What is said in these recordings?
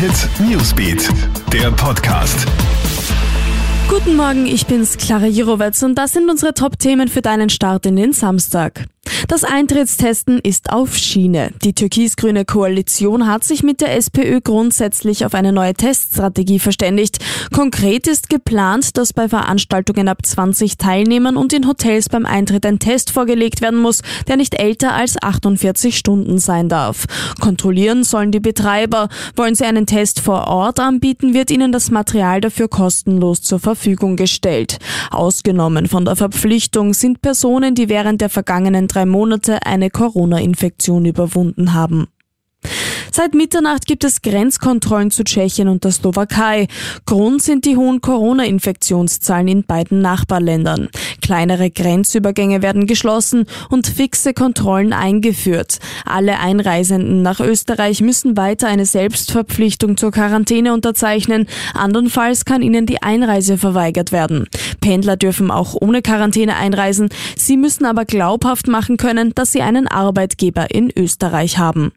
Hit Newsbeat, der Podcast. Guten Morgen, ich bin's, Clara Jirovetz und das sind unsere Top-Themen für deinen Start in den Samstag. Das Eintrittstesten ist auf Schiene. Die türkis-grüne Koalition hat sich mit der SPÖ grundsätzlich auf eine neue Teststrategie verständigt. Konkret ist geplant, dass bei Veranstaltungen ab 20 Teilnehmern und in Hotels beim Eintritt ein Test vorgelegt werden muss, der nicht älter als 48 Stunden sein darf. Kontrollieren sollen die Betreiber. Wollen sie einen Test vor Ort anbieten, wird ihnen das Material dafür kostenlos zur Verfügung gestellt. Ausgenommen von der Verpflichtung sind Personen, die während der vergangenen drei Monate eine Corona-Infektion überwunden haben. Seit Mitternacht gibt es Grenzkontrollen zu Tschechien und der Slowakei. Grund sind die hohen Corona-Infektionszahlen in beiden Nachbarländern. Kleinere Grenzübergänge werden geschlossen und fixe Kontrollen eingeführt. Alle Einreisenden nach Österreich müssen weiter eine Selbstverpflichtung zur Quarantäne unterzeichnen. Andernfalls kann ihnen die Einreise verweigert werden. Pendler dürfen auch ohne Quarantäne einreisen. Sie müssen aber glaubhaft machen können, dass sie einen Arbeitgeber in Österreich haben.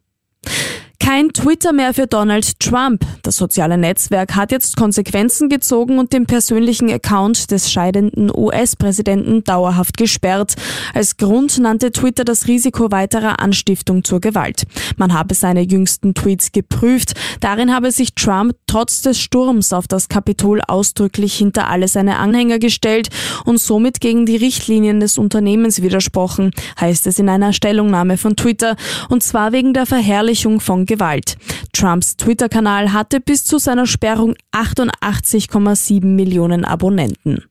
Kein Twitter mehr für Donald Trump. Das soziale Netzwerk hat jetzt Konsequenzen gezogen und den persönlichen Account des scheidenden US-Präsidenten dauerhaft gesperrt. Als Grund nannte Twitter das Risiko weiterer Anstiftung zur Gewalt. Man habe seine jüngsten Tweets geprüft. Darin habe sich Trump trotz des Sturms auf das Kapitol ausdrücklich hinter alle seine Anhänger gestellt und somit gegen die Richtlinien des Unternehmens widersprochen, heißt es in einer Stellungnahme von Twitter, und zwar wegen der Verherrlichung von Gewalt. Trumps Twitter-Kanal hatte bis zu seiner Sperrung 88,7 Millionen Abonnenten.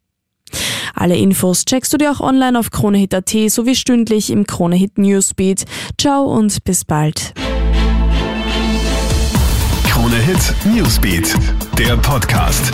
Alle Infos checkst du dir auch online auf KroneHit.at sowie stündlich im KroneHit Newsbeat. Ciao und bis bald. KroneHit Newsbeat, der Podcast.